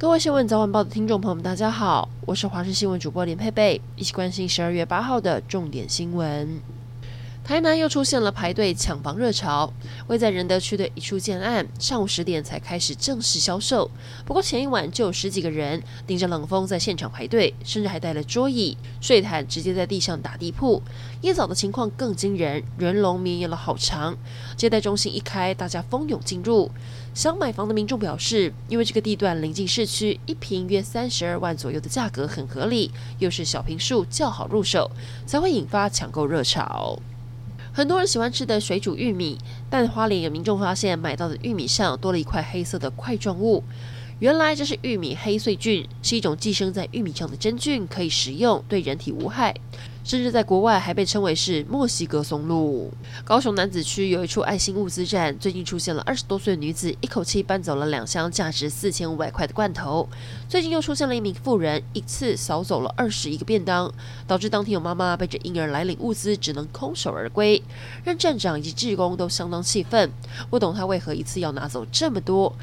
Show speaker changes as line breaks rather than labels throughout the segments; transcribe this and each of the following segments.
各位新闻早晚报的听众朋友们，大家好，我是华视新闻主播林佩佩，一起关心十二月八号的重点新闻。台南又出现了排队抢房热潮，位在仁德区的一处建案，上午十点才开始正式销售。不过前一晚就有十几个人顶着冷风在现场排队，甚至还带了桌椅、睡毯，直接在地上打地铺。一早的情况更惊人，人龙绵延了好长。接待中心一开，大家蜂拥进入。想买房的民众表示，因为这个地段临近市区，一坪约三十二万左右的价格很合理，又是小坪数，较好入手，才会引发抢购热潮。很多人喜欢吃的水煮玉米，但花莲有民众发现买到的玉米上多了一块黑色的块状物，原来这是玉米黑穗菌，是一种寄生在玉米上的真菌，可以食用，对人体无害。甚至在国外还被称为是墨西哥松露。高雄男子区有一处爱心物资站，最近出现了二十多岁的女子一口气搬走了两箱价值四千五百块的罐头。最近又出现了一名妇人一次扫走了二十一个便当，导致当天有妈妈背着婴儿来领物资，只能空手而归，让站长以及志工都相当气愤，不懂他为何一次要拿走这么多。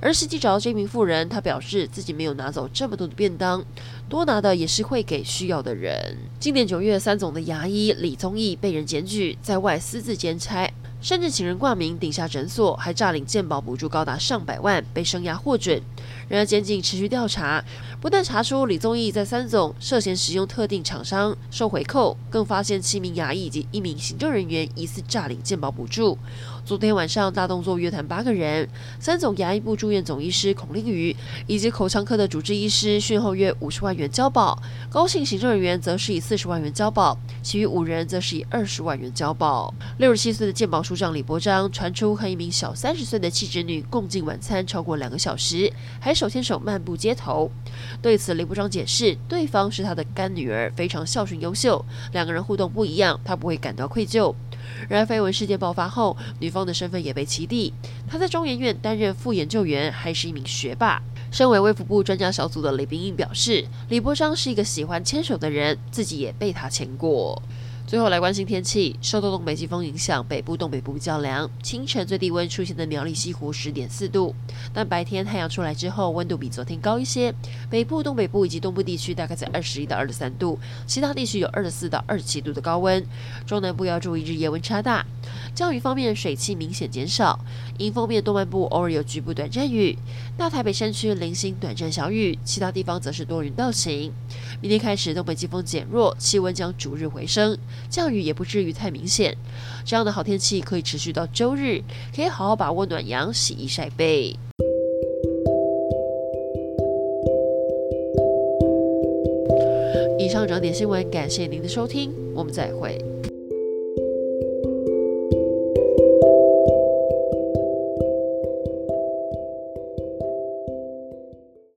而实际找到这名妇人，她表示自己没有拿走这么多的便当，多拿的也是会给需要的人。今年九月，三总的牙医李宗义被人检举在外私自兼差，甚至请人挂名顶下诊所，还诈领健保补助高达上百万，被声押获准。然而，检警持续调查，不但查出李宗义在三总涉嫌使用特定厂商收回扣，更发现七名牙医以及一名行政人员疑似诈领健保补助。昨天晚上大动作约谈八个人，三总牙医部住院总医师孔令瑜以及口腔科的主治医师讯后约五十万元交保，高姓行政人员则是以四十万元交保，其余五人则是以二十万元交保。六十七岁的健保长李伯章传出和一名小三十岁的气质女共进晚餐超过两个小时，还手牵手漫步街头。对此，李伯章解释，对方是他的干女儿，非常孝顺优秀，两个人互动不一样，他不会感到愧疚。然而，绯闻事件爆发后，女方的身份也被起底。她在中研院担任副研究员，还是一名学霸。身为卫福部专家小组的李秉颖表示，李伯章是一个喜欢牵手的人，自己也被他牵过。最后来关心天气，受到东北季风影响，北部东北部较凉。清晨最低温出现在苗栗西湖十点四度，但白天太阳出来之后，温度比昨天高一些。北部、东北部以及东部地区大概在二十一到二十三度，其他地区有二十四到二十七度的高温。中南部要注意日夜温差大。降雨方面，水汽明显减少。迎风面，东半部偶尔有局部短暂雨，大台北山区零星短暂小雨，其他地方则是多云到晴。明天开始，东北季风减弱，气温将逐日回升。降雨也不至于太明显，这样的好天气可以持续到周日，可以好好把握暖阳、洗衣晒被。以上整点新闻，感谢您的收听，我们再会。